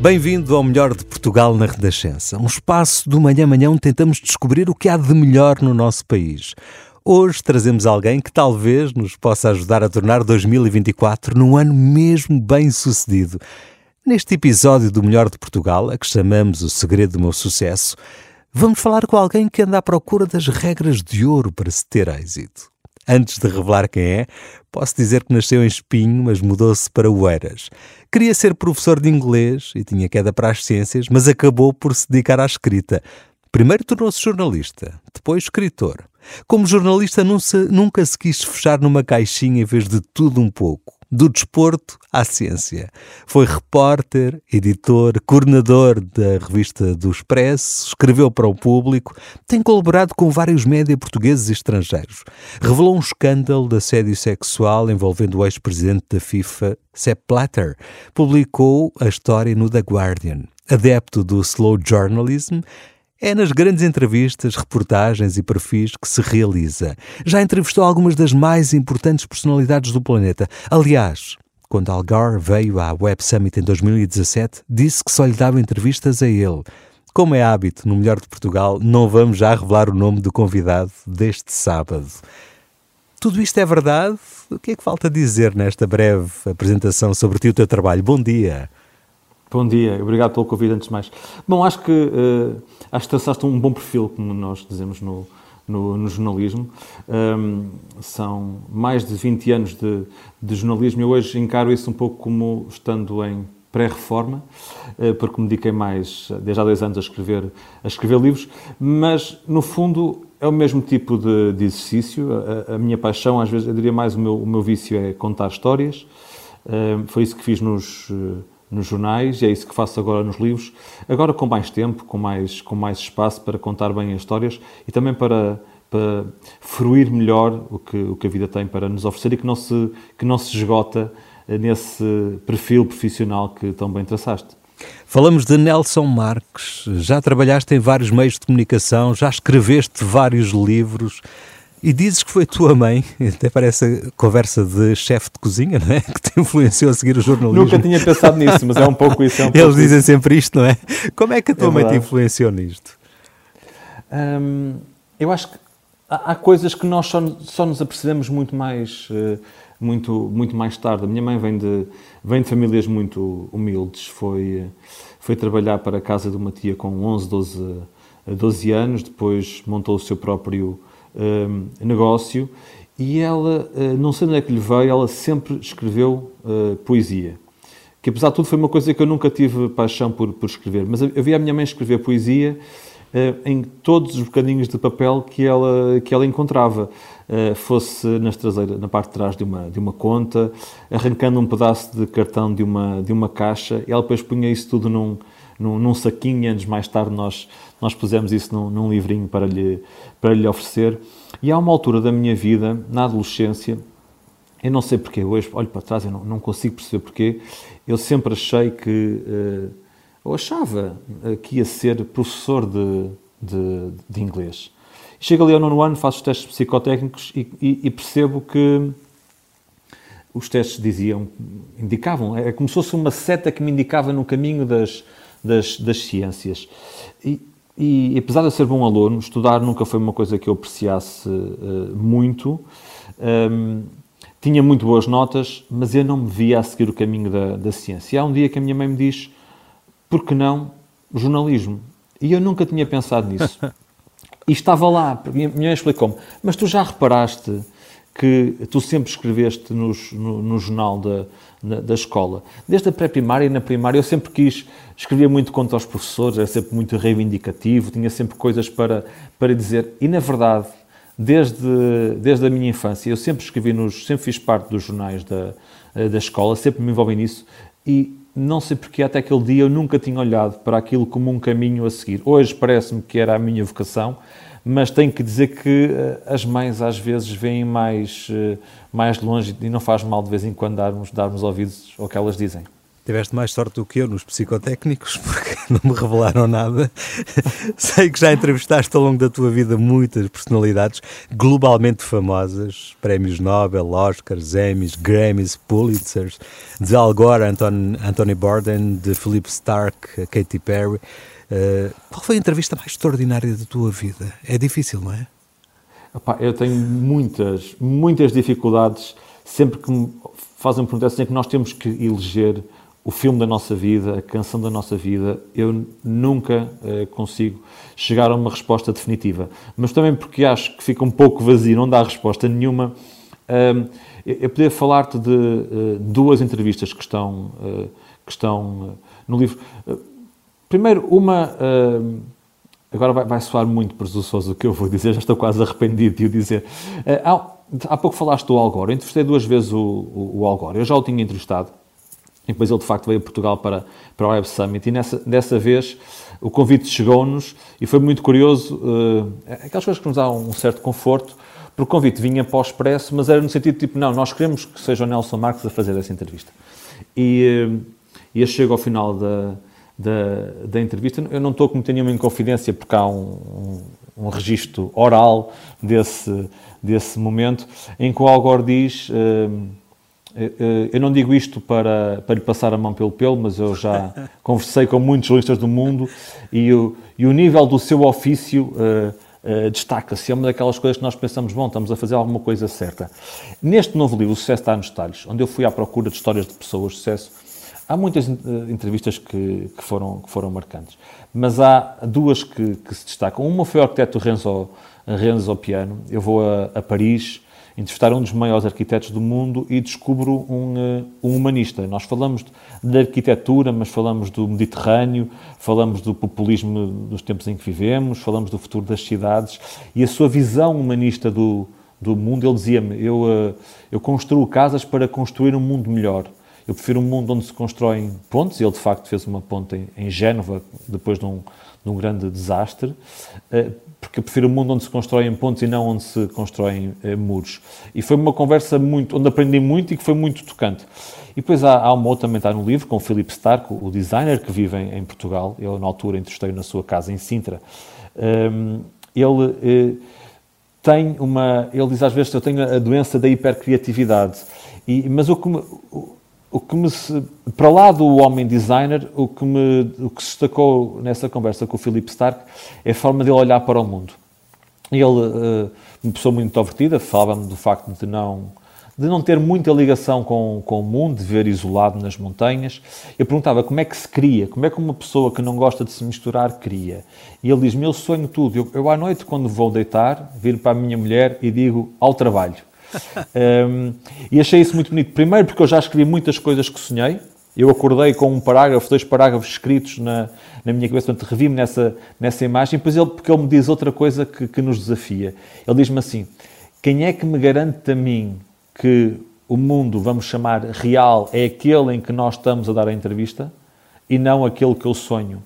Bem-vindo ao melhor de Portugal na Renascença, um espaço do Manhã Manhã onde tentamos descobrir o que há de melhor no nosso país. Hoje trazemos alguém que talvez nos possa ajudar a tornar 2024 num ano mesmo bem sucedido. Neste episódio do Melhor de Portugal, a que chamamos O Segredo do Meu Sucesso, vamos falar com alguém que anda à procura das regras de ouro para se ter êxito. Antes de revelar quem é, posso dizer que nasceu em Espinho, mas mudou-se para Oeiras. Queria ser professor de inglês e tinha queda para as ciências, mas acabou por se dedicar à escrita. Primeiro tornou-se jornalista, depois escritor. Como jornalista, nunca se quis fechar numa caixinha em vez de tudo um pouco do desporto à ciência. Foi repórter, editor, coordenador da revista do Expresso, escreveu para o público, tem colaborado com vários média portugueses e estrangeiros. Revelou um escândalo de assédio sexual envolvendo o ex-presidente da FIFA, Sepp Blatter. Publicou a história no The Guardian. Adepto do slow journalism, é nas grandes entrevistas, reportagens e perfis que se realiza. Já entrevistou algumas das mais importantes personalidades do planeta. Aliás, quando Al Gore veio à Web Summit em 2017, disse que só lhe dava entrevistas a ele. Como é hábito no Melhor de Portugal, não vamos já revelar o nome do convidado deste sábado. Tudo isto é verdade? O que é que falta dizer nesta breve apresentação sobre ti e o teu trabalho? Bom dia. Bom dia, obrigado pelo convite antes de mais. Bom, acho que, uh, acho que traçaste um bom perfil, como nós dizemos no, no, no jornalismo. Um, são mais de 20 anos de, de jornalismo e hoje encaro isso um pouco como estando em pré-reforma, uh, porque me dediquei mais, desde há dois anos, a escrever, a escrever livros, mas, no fundo, é o mesmo tipo de, de exercício. A, a, minha paixão, às vezes, eu diria mais, o meu, o meu vício é contar histórias. Uh, foi isso que fiz nos nos jornais e é isso que faço agora nos livros, agora com mais tempo, com mais, com mais espaço para contar bem as histórias e também para, para fruir melhor o que, o que a vida tem para nos oferecer e que não se, que não se esgota nesse perfil profissional que tão bem traçaste. Falamos de Nelson Marques. Já trabalhaste em vários meios de comunicação, já escreveste vários livros. E dizes que foi tua mãe, até parece a conversa de chefe de cozinha, não é? Que te influenciou a seguir o jornalismo. Nunca tinha pensado nisso, mas é um pouco isso. É um Eles pouco dizem isso. sempre isto, não é? Como é que a tua é mãe te influenciou nisto? Hum, eu acho que há, há, coisas que nós só, só nos apercebemos muito mais, uh, muito, muito mais tarde. A minha mãe vem de, vem de famílias muito humildes, foi, foi trabalhar para a casa de uma tia com 11, 12, 12 anos, depois montou o seu próprio uh, negócio e ela, uh, não sei onde é que lhe veio, ela sempre escreveu uh, poesia. Que apesar de tudo foi uma coisa que eu nunca tive paixão por, por escrever, mas eu via a minha mãe escrever poesia eh, em todos os bocadinhos de papel que ela, que ela encontrava. fosse nas traseiras, na parte de trás de uma, de uma conta, arrancando um pedaço de cartão de uma, de uma caixa, e ela depois punha isso tudo num, num, num saquinho, anos mais tarde nós, nós pusemos isso num, num livrinho para lhe, para lhe oferecer. E há uma altura da minha vida, na adolescência, eu não sei porquê, hoje olho para trás e não, não consigo perceber porquê, eu sempre achei que, uh, achava uh, que ia ser professor de, de, de inglês. Chego ali ao nono ano, faço os testes psicotécnicos e, e, e, percebo que os testes diziam, indicavam, é como se fosse uma seta que me indicava no caminho das, das, das ciências. E, e, apesar de eu ser bom aluno, estudar nunca foi uma coisa que eu apreciasse uh, muito. Um, tinha muito boas notas, mas eu não me via a seguir o caminho da, da ciência. E há um dia que a minha mãe me diz: por que não jornalismo? E eu nunca tinha pensado nisso. e estava lá, minha mãe explicou-me: mas tu já reparaste que tu sempre escreveste nos, no, no, jornal da, da, da escola. Desde a pré-primária e na primária eu sempre quis, escrevia muito contra os professores, era sempre muito reivindicativo, tinha sempre coisas para, para dizer. E na verdade, desde, desde a minha infância, eu sempre escrevi nos, sempre fiz parte dos jornais da, da escola, sempre me envolvi nisso e não sei porque até aquele dia eu nunca tinha olhado para aquilo como um caminho a seguir. Hoje parece-me que era a minha vocação, mas tenho que dizer que eh, as mães às vezes veem mais, eh, mais longe e não faz mal de vez em quando darmos, darmos ouvidos ao que elas dizem. Tiveste mais sorte do que eu nos psicotécnicos, porque não me revelaram nada. Sei que já entrevistaste ao longo da tua vida muitas personalidades globalmente famosas: prémios Nobel, Oscars, Emmys, Grammys, Pulitzers, de Al Gore, Anthony Borden, de Philip Stark, Katy Perry. Uh, qual foi a entrevista mais extraordinária da tua vida? É difícil, não é? Epá, eu tenho muitas, muitas dificuldades sempre que me fazem perguntar assim, é que nós temos que eleger o filme da nossa vida, a canção da nossa vida, eu nunca uh, consigo chegar a uma resposta definitiva. Mas também porque acho que fica um pouco vazio, não dá resposta nenhuma. Uh, eu poderia falar-te de uh, duas entrevistas que estão, que estão no livro. Primeiro, uma. agora vai, vai, soar muito presunçoso o que eu vou dizer, já estou quase arrependido de o dizer. há, há pouco falaste do Al Gore. Eu entrevistei duas vezes o, o, o Al Gore. Eu já o tinha entrevistado e depois ele, de facto, veio a Portugal para, para o Web Summit. E nessa, dessa vez o convite chegou-nos e foi muito curioso. Uh, aquelas coisas que nos dão um certo conforto, porque o convite vinha para o Expresso, mas era no sentido tipo, não, nós queremos que seja o Nelson Marques a fazer essa entrevista. E, uh, e eu chego ao final da, da, da, entrevista. Eu não estou a cometer nenhuma inconfidência, porque há um, um, um registro oral desse, desse momento, em que o Algor diz. Uh, eh, eh, eu não digo isto para, para lhe passar a mão pelo pelo, mas eu já conversei com muitos jornalistas do mundo e o, e o nível do seu ofício uh, uh, destaca-se. É uma daquelas coisas que nós pensamos, bom, estamos a fazer alguma coisa certa. Neste novo livro, O Sucesso está nos detalhes, onde eu fui à procura de histórias de pessoas de sucesso, há muitas uh, entrevistas que, que, foram, que foram marcantes, mas há duas que, que se destacam. Uma foi o arquiteto Renzo, Renzo Piano. Eu vou a, a Paris entrevistar um dos maiores arquitetos do mundo e descubro um, eh, um humanista. Nós falamos de arquitetura, mas falamos do Mediterrâneo, falamos do populismo dos tempos em que vivemos, falamos do futuro das cidades e a sua visão humanista do, do mundo. Ele dizia-me: eu, eh, eu construo casas para construir um mundo melhor. Eu prefiro um mundo onde se constroem pontes. Ele, de facto, fez uma ponte em, em Génova depois de um, de um grande desastre. Eh, porque eu prefiro um mundo onde se constroem pontes e não onde se constroem eh, muros. E foi uma conversa muito, onde aprendi muito e que foi muito tocante. E depois há, há uma outra também está no livro, com o Philip Stark, o designer que vive em, em Portugal. Eu, na altura, entrevistei na sua casa em Sintra. Um, ele eh, tem uma... Ele diz às vezes, eu tenho a doença da hipercriatividade. E, mas o que me, o que me, para lá do homem designer, o que, me, o que se destacou nessa conversa com o Philip Stark é a forma dele olhar para o mundo. Ele, uh, uma pessoa muito introvertida, falava-me do facto de não, de não ter muita ligação com, com o mundo, de ver isolado nas montanhas. Eu perguntava como é que se cria, como é que uma pessoa que não gosta de se misturar cria. E ele diz: Meu sonho tudo. Eu, eu à noite, quando vou deitar, viro para a minha mulher e digo: Ao trabalho um, e achei isso muito bonito. Primeiro, porque eu já escrevi muitas coisas que sonhei. Eu acordei com um parágrafo, dois parágrafos escritos na, na minha cabeça, portanto, revi-me nessa, nessa imagem. Depois, ele, porque ele me diz outra coisa que, que nos desafia. Ele diz-me assim: quem é que me garante a mim que o mundo, vamos chamar real, é aquele em que nós estamos a dar a entrevista e não aquele que eu sonho?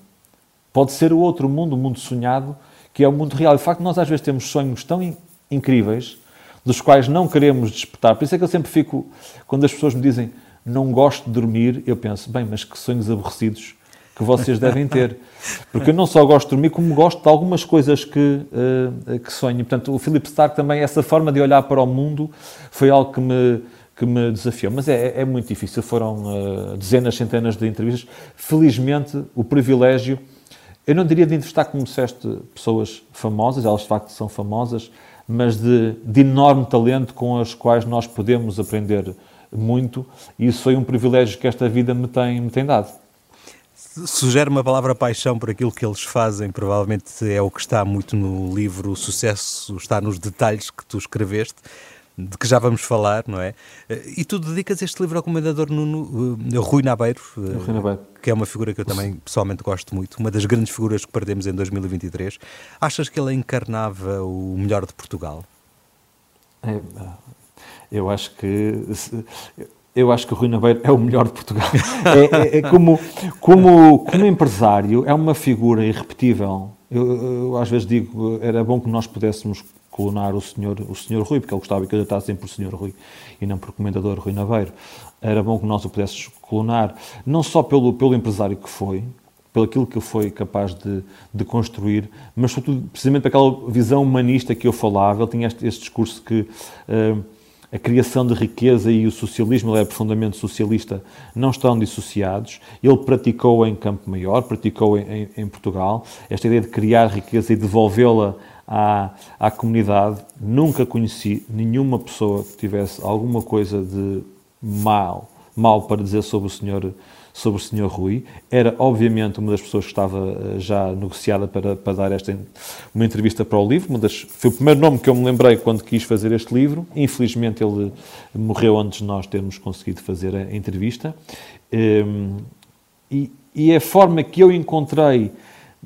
Pode ser o outro mundo, o mundo sonhado, que é o mundo real. De facto, nós às vezes temos sonhos tão incríveis dos quais não queremos despertar. Por isso é que eu sempre fico, quando as pessoas me dizem não gosto de dormir, eu penso, bem, mas que sonhos aborrecidos que vocês devem ter. Porque eu não só gosto de dormir, como gosto de algumas coisas que, uh, que sonho. Portanto, o Philip Stark também, essa forma de olhar para o mundo foi algo que me, que me desafiou. Mas é, é muito difícil. Foram uh, dezenas, centenas de entrevistas. Felizmente, o privilégio, eu não diria de entrevistar, como disseste, pessoas famosas, elas de facto são famosas, mas de, de enorme talento com as quais nós podemos aprender muito, e isso foi um privilégio que esta vida me tem, me tem dado. Sugere uma palavra paixão por aquilo que eles fazem, provavelmente é o que está muito no livro. O Sucesso está nos detalhes que tu escreveste de que já vamos falar, não é? E tu dedicas este livro ao comendador Nuno, uh, Rui Nabeiro, uh, Rui Nabeiro, que é uma figura que eu também pessoalmente gosto muito, uma das grandes figuras que perdemos em 2023. Achas que ele encarnava o melhor de Portugal? É, eu acho que eu acho que o Rui Nabeiro é o melhor de Portugal. É, é, é como, como, como empresário, é uma figura irrepetível. Eu, eu, às vezes digo, era bom que nós pudéssemos colonar o senhor, o senhor Rui, porque ele gostava que eu tratassem por senhor Rui e não por comendador Rui Naveiro. era bom que nós o pudéssemos colonar, não só pelo, pelo empresário que foi, pelo aquilo que ele foi capaz de, de construir, mas sobretudo precisamente aquela visão humanista que eu falava. Ele tinha este, este discurso que uh, a criação de riqueza e o socialismo, ele é profundamente socialista, não estão dissociados. Ele praticou em Campo Maior, praticou em, em, em Portugal, esta ideia de criar riqueza e devolvê-la à, à comunidade. Nunca conheci nenhuma pessoa que tivesse alguma coisa de mal, mal para dizer sobre o senhor sobre o Sr. Rui. Era, obviamente, uma das pessoas que estava eh, já negociada para, para dar esta uma entrevista para o livro. Uma das, foi o primeiro nome que eu me lembrei quando quis fazer este livro. Infelizmente, ele morreu antes de nós termos conseguido fazer a entrevista. Ehm, e, e a forma que eu encontrei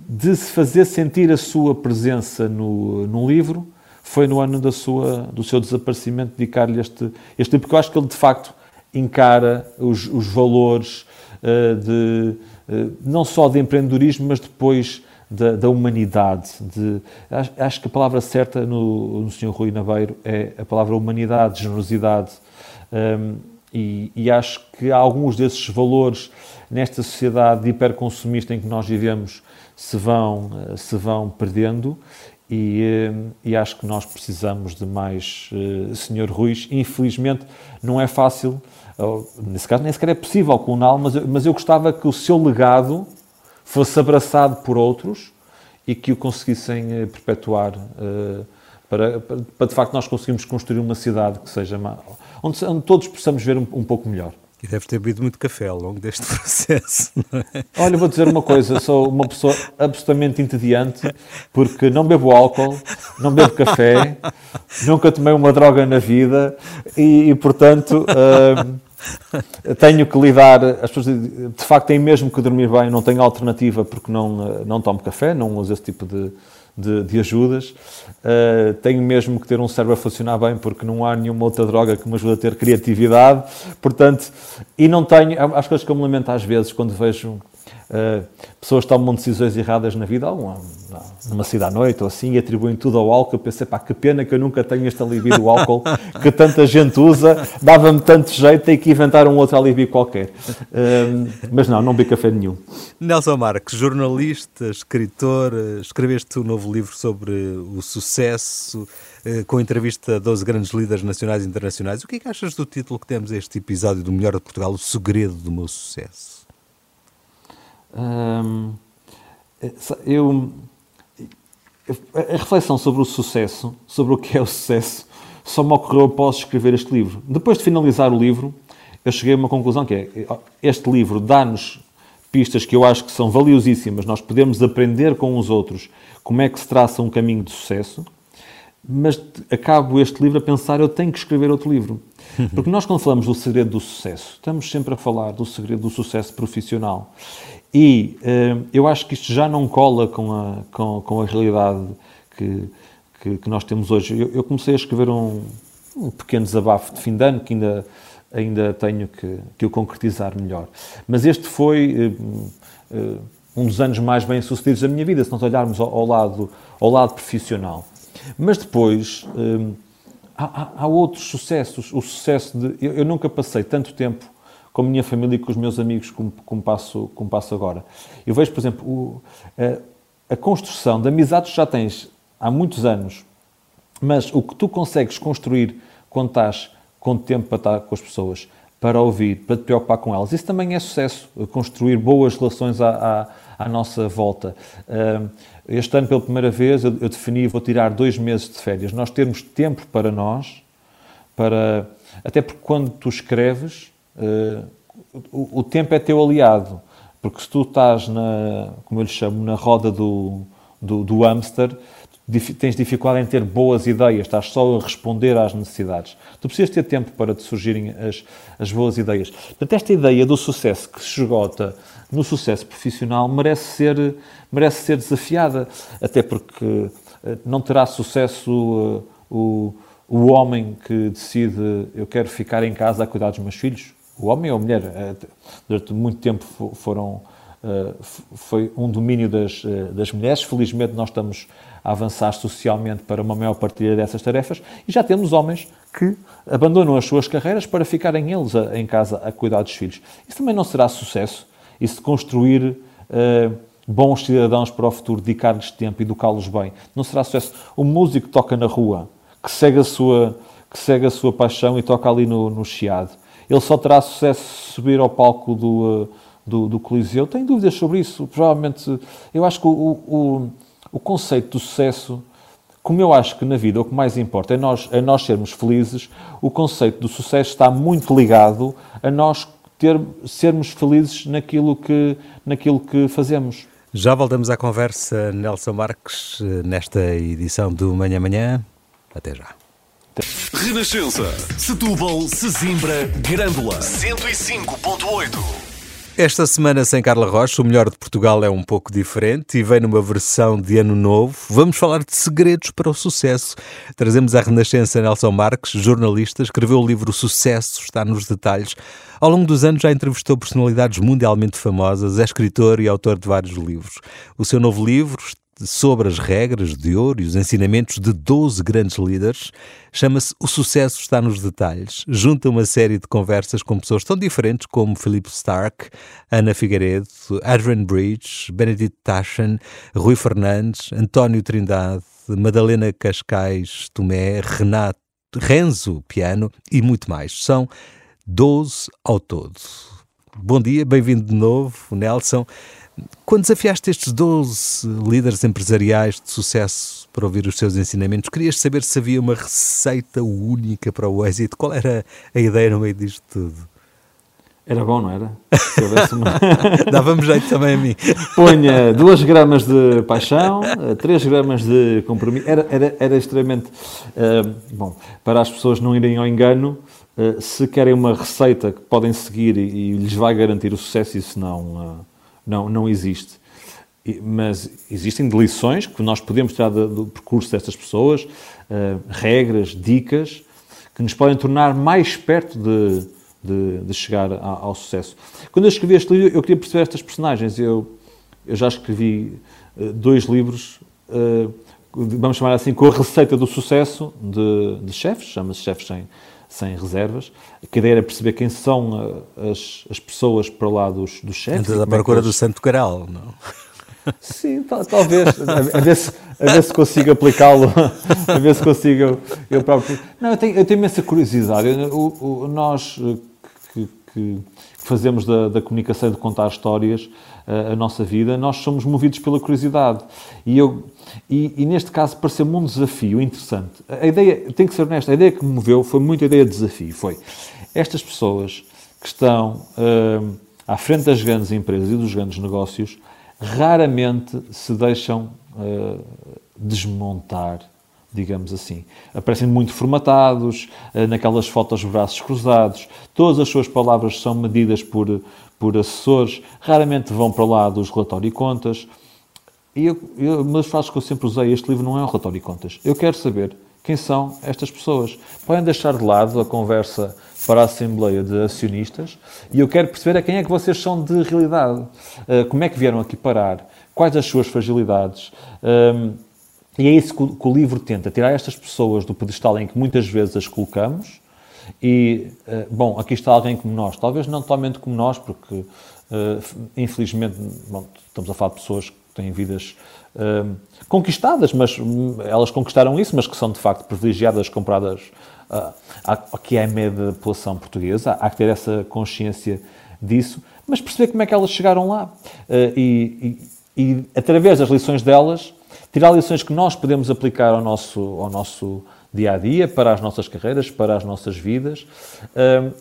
de se fazer sentir a sua presença no, no livro foi no ano da sua, do seu desaparecimento dedicar-lhe este, este livro, porque eu acho que ele de facto encara os, os valores uh, de, uh, não só de empreendedorismo, mas depois da, da humanidade. De, acho, acho, que a palavra certa no, no Sr. Rui Naveiro é a palavra humanidade, generosidade. Um, ehm, e, e, acho que alguns desses valores nesta sociedade hiperconsumista em que nós vivemos se vão, eh, se vão perdendo e, eh, e, acho que nós precisamos de mais uh, Sr. Ruiz. Infelizmente não é fácil, nesse caso nem sequer é possível cloná-lo, mas, mas eu gostava que o seu legado fosse abraçado por outros e que o conseguissem uh, perpetuar uh, para, para, para, de facto nós conseguirmos construir uma cidade que seja onde, onde todos possamos ver um, um pouco melhor. E deve ter bebido muito café ao longo deste processo. É? Olha, vou dizer uma coisa: sou uma pessoa absolutamente entediante, porque não bebo álcool, não bebo café, nunca tomei uma droga na vida e, e portanto. Uh, tenho que lidar, as pessoas de facto têm mesmo que dormir bem, não tenho alternativa porque não, não tomo café, não uso esse tipo de, de, de ajudas. Uh, tenho mesmo que ter um cérebro a funcionar bem, porque não há nenhuma outra droga que me ajude a ter criatividade. Portanto, e não tenho. As coisas que eu me lamento às vezes quando vejo Uh, pessoas tomam decisões erradas na vida, alguma, numa cidade à noite ou assim, e atribuem tudo ao álcool. Eu pensei, pá, que pena que eu nunca tenho este alívio do álcool que tanta gente usa, dava-me tanto jeito, tem que inventar um outro alívio qualquer. Uh, mas não, não bebi café nenhum. Nelson Marques, jornalista, escritor, escreveste um novo livro sobre o sucesso, uh, com entrevista a 12 grandes líderes nacionais e internacionais. O que é que achas do título que temos a este episódio do Melhor de Portugal, O Segredo do Meu Sucesso? Eu, a reflexão sobre o sucesso, sobre o que é o sucesso, só me ocorreu após escrever este livro. Depois de finalizar o livro, eu cheguei a uma conclusão que é, este livro dá-nos pistas que eu acho que são valiosíssimas, nós podemos aprender com os outros como é que se traça um caminho de sucesso, mas acabo este livro a pensar, eu tenho que escrever outro livro. Porque nós quando falamos do segredo do sucesso, estamos sempre a falar do segredo do sucesso profissional. E uh, eu acho que isto já não cola com a, com, com a realidade que, que, que, nós temos hoje. Eu, eu comecei a escrever um, um, pequeno desabafo de fim de ano que ainda, ainda tenho que, que o concretizar melhor. Mas este foi uh, uh, um dos anos mais bem-sucedidos da minha vida, se nós olharmos ao, ao, lado, ao lado profissional. Mas depois há, há, há, outros sucessos. O sucesso de. Eu, eu nunca passei tanto tempo com a minha família e com os meus amigos, como, como, passo, como passo agora. Eu vejo, por exemplo, o, a, a, construção de amizades que já tens há muitos anos, mas o que tu consegues construir quando estás com tempo para estar com as pessoas, para ouvir, para te preocupar com elas, isso também é sucesso, construir boas relações à, à, à nossa volta. Este ano, pela primeira vez, eu, defini, vou tirar dois meses de férias. Nós termos tempo para nós, para até porque quando tu escreves, o, o, tempo é teu aliado, porque se tu estás na, como eu lhe chamo, na roda do, do, do hamster, tens dificuldade em ter boas ideias, estás só a responder às necessidades. Tu precisas ter tempo para te surgirem as, as boas ideias. Portanto, esta ideia do sucesso que se esgota no sucesso profissional merece ser, merece ser desafiada, até porque eh, não terá sucesso uh, o, o homem que decide eu quero ficar em casa a cuidar dos meus filhos, o homem ou a mulher, eh, durante muito tempo foram foi um domínio das, uh, das mulheres. Felizmente, nós estamos a avançar socialmente para uma maior partilha dessas tarefas e já temos homens que abandonam as suas carreiras para ficarem eles a, em casa a cuidar dos filhos. Isso também não será sucesso? Isso de construir uh, bons cidadãos para o futuro, dedicar-lhes tempo, educá-los bem, não será sucesso? O músico que toca na rua, que segue a sua, que segue a sua paixão e toca ali no, no chiado, ele só terá sucesso se subir ao palco do, do, do Coliseu? Tenho dúvidas sobre isso. Provavelmente, eu acho que o, o, o conceito do sucesso como eu acho que na vida o que mais importa é nós, é nós sermos felizes, o conceito do sucesso está muito ligado a nós ter, sermos felizes naquilo que, naquilo que fazemos. Já voltamos à conversa, Nelson Marques, nesta edição do Manhã Manhã. Até já. Renascença, Setúbal, Sesimbra, Grândola, 105.8. Esta semana sem Carla Rocha, o melhor de Portugal é um pouco diferente e vem numa versão de ano novo. Vamos falar de segredos para o sucesso. Trazemos à Renascença Nelson Marques, jornalista, escreveu o livro Sucesso está nos detalhes. Ao longo dos anos já entrevistou personalidades mundialmente famosas, é escritor e autor de vários livros. O seu novo livro sobre as regras de ouro e os ensinamentos de 12 grandes líderes. Chama-se O Sucesso Está nos Detalhes. Junta uma série de conversas com pessoas tão diferentes como Philip Stark, Ana Figueiredo, Adrian Bridge, Benedict Taschen, Rui Fernandes, António Trindade, Madalena Cascais Tomé, Renato, Renzo Piano e muito mais. São 12 ao todo. Bom dia, bem-vindo de novo, Nelson. Quando desafiaste estes 12 líderes empresariais de sucesso para ouvir os seus ensinamentos, querias saber se havia uma receita única para o êxito? Qual era a ideia no meio disto tudo? Era bom, não era? Uma... Dava-me jeito também a mim. Ponha 2 gramas de paixão, 3 gramas de compromisso. Era, era, era extremamente. Uh, bom, para as pessoas não irem ao engano, uh, se querem uma receita que podem seguir e, e lhes vai garantir o sucesso, isso não. Uh, não, não existe. Mas existem lições que nós podemos tirar do, percurso destas pessoas, uh, regras, dicas, que nos podem tornar mais perto de, de, de chegar ao sucesso. Quando eu escrevi este livro, eu queria perceber estas personagens. Eu, eu já escrevi uh, dois livros, uh, vamos chamar assim, com a receita do sucesso de, de chefes, chama-se Chefes Sem, sem reservas. A ideia era perceber quem são eh, as, as pessoas para lá dos, dos chefes. Antes da procura é do Santo Graal, não? Sim, talvez. A, a, ver se, a ver se consigo aplicá-lo. A ver se consigo eu próprio. Não, eu tenho, eu tenho imensa curiosidade. O, o, nós eh, que, que fazemos da, da, comunicação e de contar histórias a, nossa vida, nós somos movidos pela curiosidade. E eu e, e, neste caso pareceu-me um desafio interessante. A ideia, tem que ser honesta, a ideia que me moveu foi muito a ideia de desafio. Foi estas pessoas que estão uh, à frente das grandes empresas e dos grandes negócios raramente se deixam uh, desmontar, digamos assim. Aparecem muito formatados, uh, naquelas fotos de braços cruzados, todas as suas palavras são medidas por, por assessores, raramente vão para lá dos relatórios e contas. E eu, eu, uma das que eu sempre usei, este livro não é um relatório de contas. Eu quero saber quem são estas pessoas. Podem deixar de lado a conversa para a Assembleia de Acionistas e eu quero perceber a quem é que vocês são de realidade. Uh, como é que vieram aqui parar? Quais as suas fragilidades? Um, e é isso que o, livro tenta, tirar estas pessoas do pedestal em que muitas vezes as colocamos e, uh, bom, aqui está alguém como nós. Talvez não totalmente como nós, porque, uh, infelizmente, bom, estamos a falar de pessoas têm vidas uh, conquistadas, mas hum, elas conquistaram isso, mas que são de facto privilegiadas comparadas uh, ao que é média da população portuguesa. Há que ter essa consciência disso, mas perceber como é que elas chegaram lá. E, e, e, através das lições delas, tirar lições que nós podemos aplicar ao nosso, ao nosso dia a dia, para as nossas carreiras, para as nossas vidas.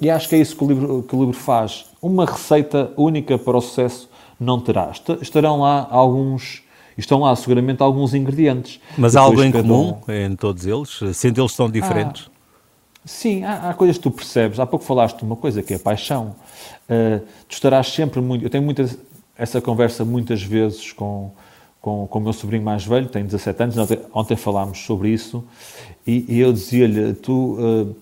E acho que é isso que o, livro, que o livro faz. Uma receita única para o sucesso não terá. Estarão lá alguns, estão lá seguramente alguns ingredientes. Mas há algo em comum um... em todos eles? Sendo eles tão diferentes? Ah, sim, há, há, coisas que tu percebes. Há pouco falaste de uma coisa que é a paixão. Uh, tu estarás sempre muito... Eu tenho muita, essa conversa muitas vezes com, com, com o meu sobrinho mais velho, tem 17 anos, ontem, ontem falámos sobre isso, e, e eu dizia-lhe, tu... Uh,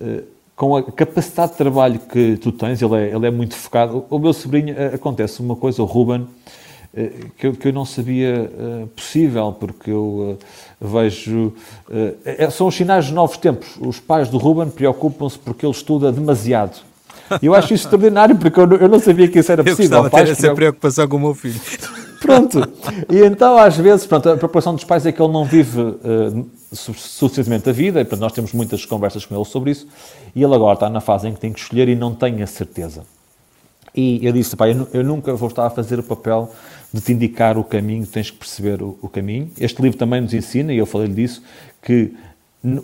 uh, com a capacidade de trabalho que tu tens, ele é, ele é muito focado. O, o meu sobrinho, uh, acontece uma coisa, o Ruben, uh, que, eu, que eu não sabia uh, possível, porque eu vejo. É, são os sinais dos novos tempos. Os pais do Ruben preocupam-se porque ele estuda demasiado. E eu acho isso extraordinário, porque eu não, eu não sabia que isso era possível. Eu gostava de ter essa preocupação com o meu filho. Pronto. E então, às vezes, pronto, a preocupação dos pais é que ele não vive uh, suficientemente a vida, e portanto, nós temos muitas conversas com ele sobre isso, e ele agora está na fase em que tem que escolher e não tem a certeza. E eu disse, pai, eu nunca vou estar a fazer o papel de te indicar o caminho, tens que perceber o, o caminho. Este livro também nos ensina, e eu falei-lhe disso, que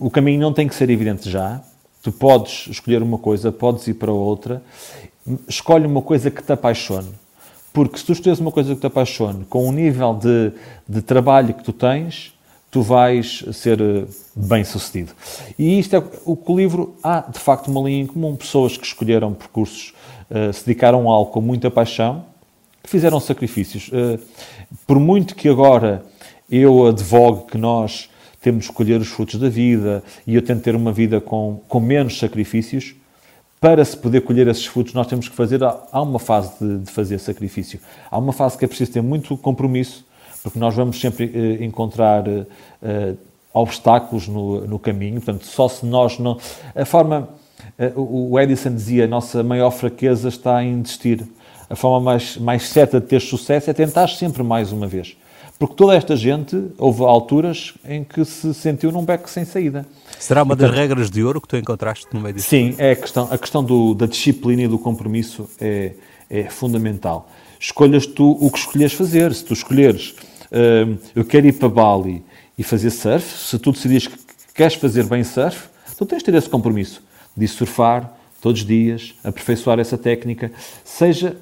o caminho não tem que ser evidente já. Tu podes escolher uma coisa, podes ir para outra. Escolhe uma coisa que te apaixone porque se tu escolheres uma coisa que te apaixone, com o nível de, de trabalho que tu tens, tu vais ser eh, bem sucedido. E isto é o que o livro há, de facto, uma linha em comum. Pessoas que escolheram percursos, uh, se dedicaram a algo com muita paixão, que fizeram sacrifícios. Uh, por muito que agora eu advogue que nós temos de escolher os frutos da vida e eu tento ter uma vida com, com menos sacrifícios, para se poder colher esses frutos, nós temos que fazer. Há uma fase de, de, fazer sacrifício. Há uma fase que é preciso ter muito compromisso, porque nós vamos sempre eh, encontrar eh, obstáculos no, no, caminho. Portanto, só se nós não. A forma. Eh, o Edison dizia: a nossa maior fraqueza está em desistir. A forma mais, mais certa de ter sucesso é tentar sempre mais uma vez. Porque toda esta gente, houve alturas em que se sentiu num beco sem saída. Será uma das regras de ouro que tu encontraste no meio disso? Sim, é a questão, a questão do, da disciplina e do compromisso é, é fundamental. Escolhas tu o que escolheres fazer. Se tu escolheres, uh, eu quero ir para Bali e fazer surf, se tu decidires que queres fazer bem surf, tu tens de ter esse compromisso de surfar todos os dias, aperfeiçoar essa técnica, seja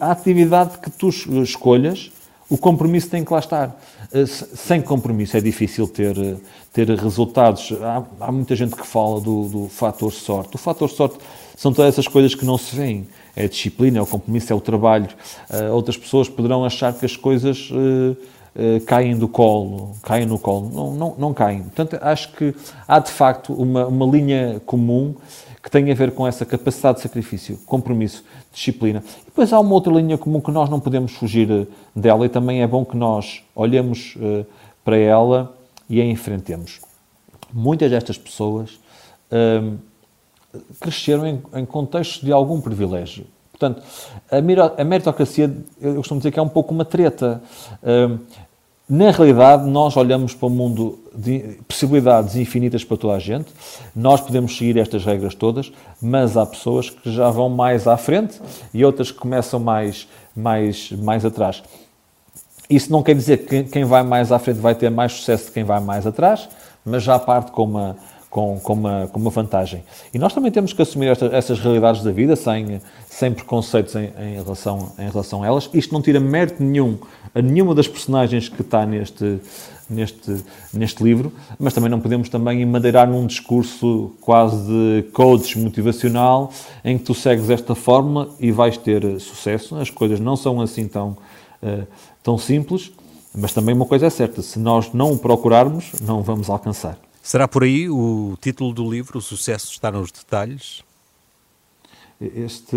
a atividade que tu escolhas, o compromisso tem que lá estar. Eh, sem compromisso é difícil ter, eh, ter resultados. Há, há muita gente que fala do, do fator sorte. O fator sorte são todas essas coisas que não se veem. É a disciplina, é o compromisso, é o trabalho. Uh, outras pessoas poderão achar que as coisas uh, caem do colo, caem no colo. Não, não, não caem. Portanto, acho que há de facto uma, uma linha comum que tem a ver com essa capacidade de sacrifício, compromisso, disciplina. E depois há uma outra linha comum que nós não podemos fugir eh, dela e também é bom que nós olhemos uh, para ela e a enfrentemos. Muitas destas pessoas uh, cresceram em, em contextos de algum privilégio. Portanto, a meritocracia, eu costumo dizer que é um pouco uma treta. Na realidade, nós olhamos para um mundo de possibilidades infinitas para toda a gente. Nós podemos seguir estas regras todas, mas há pessoas que já vão mais à frente e outras que começam mais, mais, mais atrás. Isso não quer dizer que quem vai mais à frente vai ter mais sucesso de quem vai mais atrás, mas já parte com uma, com, com, uma, com uma vantagem. E nós também temos que assumir esta, essas realidades da vida sem, sem preconceitos em, em, relação, em relação a elas. Isto não tira mérito nenhum a nenhuma das personagens que está neste, neste, neste livro, mas também não podemos também emadeirar num discurso quase de coach motivacional em que tu segues esta fórmula e vais ter sucesso. As coisas não são assim tão, uh, tão simples, mas também uma coisa é certa, se nós não o procurarmos, não vamos alcançar. Será por aí o título do livro, O Sucesso está nos detalhes? Este,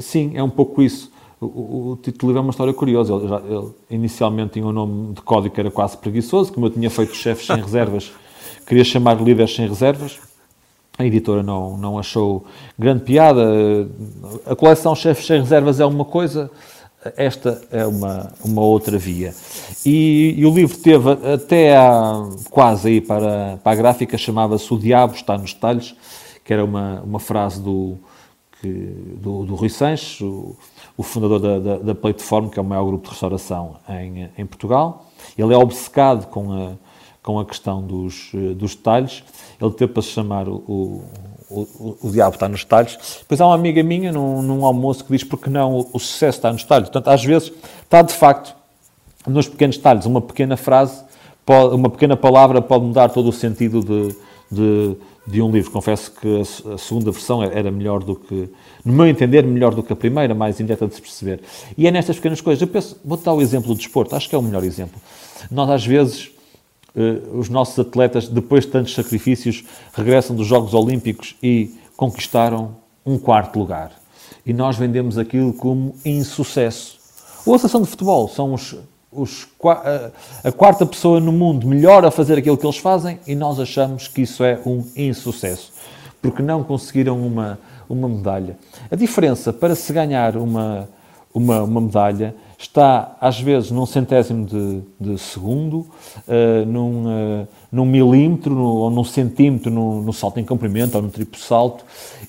sim, é um pouco isso. O, o, título do livro é uma história curiosa. Ele, já, ele, inicialmente tinha um nome de código que era quase preguiçoso, como eu tinha feito chefes sem reservas, queria chamar líderes sem reservas. A editora não, não achou grande piada. A coleção Chefes Sem Reservas é uma coisa, esta é uma, uma outra via. E, e o livro teve até há, quase aí para, para a gráfica, chamava-se O Diabo está nos detalhes, que era uma, uma frase do, que, do, do Rui Sanches, o, o fundador da, da, da Plateform, que é o maior grupo de restauração em, em Portugal. Ele é obcecado com a, com a questão dos, dos detalhes. Ele teve para se chamar o, o, diabo está nos detalhes. Depois há uma amiga minha num, num almoço que diz porque não o, o, sucesso está nos detalhes. Portanto, às vezes está de facto nos pequenos detalhes. Uma pequena frase, pode, uma pequena palavra pode mudar todo o sentido de, de, de um livro. Confesso que a, a, segunda versão era melhor do que, no meu entender, melhor do que a primeira, mais indireta de se perceber. E é nestas pequenas coisas. Eu penso, vou dar o exemplo do desporto, acho que é o melhor exemplo. Nós, às vezes, os nossos atletas, depois de tantos sacrifícios, regressam dos Jogos Olímpicos e conquistaram um quarto lugar. E nós vendemos aquilo como insucesso. Ou a seleção de futebol são os, os, a quarta pessoa no mundo melhor a fazer aquilo que eles fazem e nós achamos que isso é um insucesso, porque não conseguiram uma, uma medalha. A diferença para se ganhar uma, uma, uma medalha está, às vezes, num centésimo de, de segundo, uh, num, uh, num milímetro no, ou num centímetro no, no, salto em comprimento ou no triplo salto,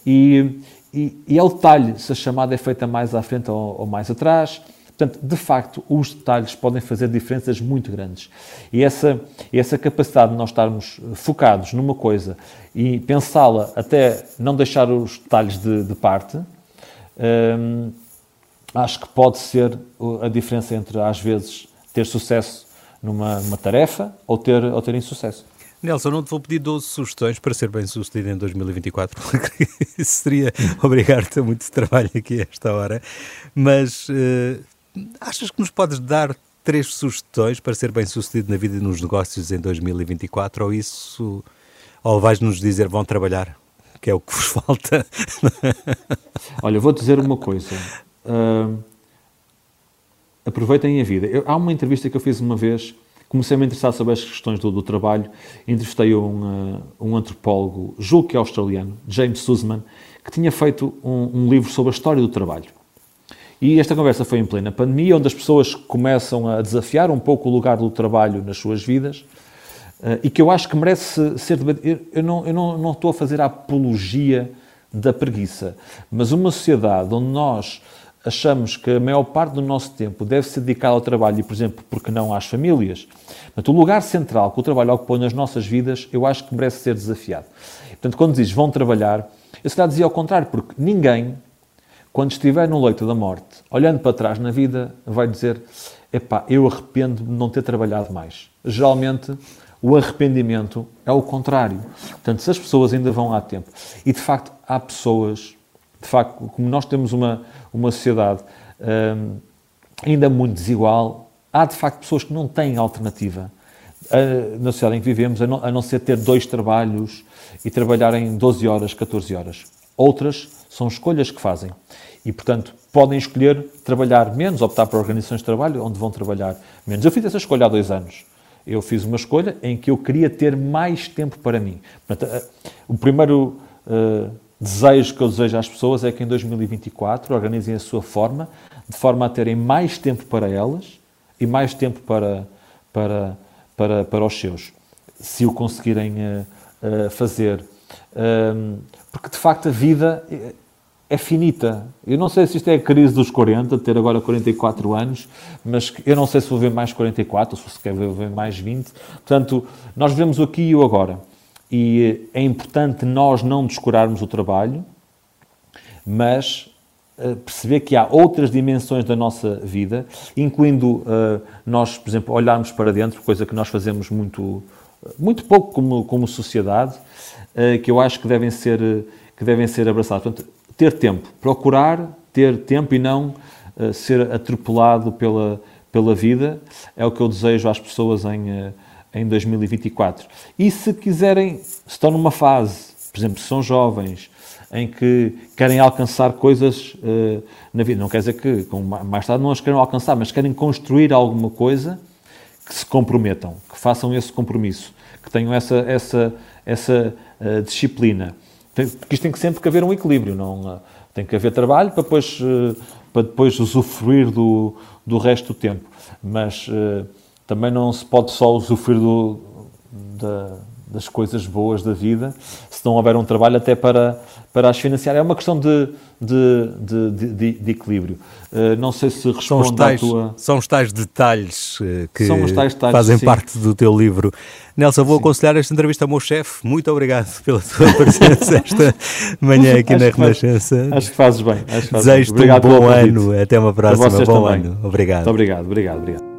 e, e, e, é o detalhe se a chamada é feita mais à frente ou, ou mais atrás. Portanto, de facto, os detalhes podem fazer diferenças muito grandes. E essa, essa capacidade de nós estarmos focados numa coisa e pensá-la até não deixar os detalhes de, de parte, hum, acho que pode ser a diferença entre, às vezes, ter sucesso numa, numa tarefa ou ter, ou ter insucesso. Nelson, não te vou pedir 12 sugestões para ser bem sucedido em 2024, porque isso seria obrigar-te a muito trabalho aqui a esta hora. Mas uh, achas que nos podes dar três sugestões para ser bem sucedido na vida e nos negócios em 2024? Ou isso, ou vais-nos dizer vão trabalhar, que é o que vos falta? Olha, vou dizer uma coisa uh, aproveitem a vida. Eu, há uma entrevista que eu fiz uma vez, comecei a me interessar sobre as questões do, do trabalho, entrevistei um, uh, um antropólogo, julgo que é australiano, James Sussman, que tinha feito um, um livro sobre a história do trabalho. E esta conversa foi em plena pandemia, onde as pessoas começam a desafiar um pouco o lugar do trabalho nas suas vidas uh, e que eu acho que merece ser debatido. Eu, não, eu não, não estou a fazer a apologia da preguiça, mas uma sociedade onde nós achamos que a maior parte do nosso tempo deve ser dedicado ao trabalho e, por exemplo, porque não às famílias, mas o lugar central que o trabalho ocupou nas nossas vidas, eu acho que merece ser desafiado. Portanto, quando dizes vão trabalhar, eu se calhar dizia ao contrário, porque ninguém, quando estiver no leito da morte, olhando para trás na vida, vai dizer epá, eu arrependo de não ter trabalhado mais. Geralmente, o arrependimento é o contrário. Portanto, se as pessoas ainda vão há tempo, e de facto há pessoas, de facto, como nós temos uma, uma sociedade um, ainda muito desigual, há de facto pessoas que não têm alternativa uh, na sociedade em que vivemos, a não, a não ser ter dois trabalhos e trabalharem 12 horas, 14 horas. Outras são escolhas que fazem. E, portanto, podem escolher trabalhar menos, optar por organizações de trabalho onde vão trabalhar menos. Eu fiz essa escolha há dois anos. Eu fiz uma escolha em que eu queria ter mais tempo para mim. Portanto, uh, o primeiro uh, desejo que eu desejo às pessoas é que em 2024 organizem a sua forma, de forma a terem mais tempo para elas e mais tempo para, para, para, para os seus, se o conseguirem uh, uh, fazer. Um, porque de facto a vida é finita. Eu não sei se isto é a crise dos 40, ter agora 44 anos, mas eu não sei se vou ver mais 44 ou se quer ver mais 20. Portanto, nós vemos o aqui e o agora e é importante nós não descurarmos o trabalho, mas uh, perceber que há outras dimensões da nossa vida, incluindo uh, nós, por exemplo, olharmos para dentro, coisa que nós fazemos muito, muito pouco como, como sociedade, uh, que eu acho que devem ser, que devem ser abraçados. Portanto, ter tempo, procurar ter tempo e não ser atropelado pela, pela vida, é o que eu desejo às pessoas em em 2024. E se quiserem, se estão numa fase, por exemplo, se são jovens, em que querem alcançar coisas uh, na vida, não quer dizer que com mais tarde não as queiram alcançar, mas querem construir alguma coisa, que se comprometam, que façam esse compromisso, que tenham essa, essa, essa uh, disciplina. Porque isto tem que sempre que haver um equilíbrio, não, uh, tem que haver trabalho para depois, para depois usufruir do, do resto do tempo. Mas também não se pode só usufruir do, da, das coisas boas da vida se não houver um trabalho até para, para as financiar. É uma questão de, de, de, de, de equilíbrio. Uh, não sei se responde são tais, à tua... São os tais detalhes uh, que tais detalhes, fazem sim. parte do teu livro. Nelson, vou sim. aconselhar esta entrevista ao meu chefe. Muito obrigado pela tua presença esta manhã aqui na Renascença. Acho que fazes bem. Desejo-te um bom ano. Até uma próxima. Bom também. ano. Obrigado. Muito obrigado. Obrigado. Obrigado.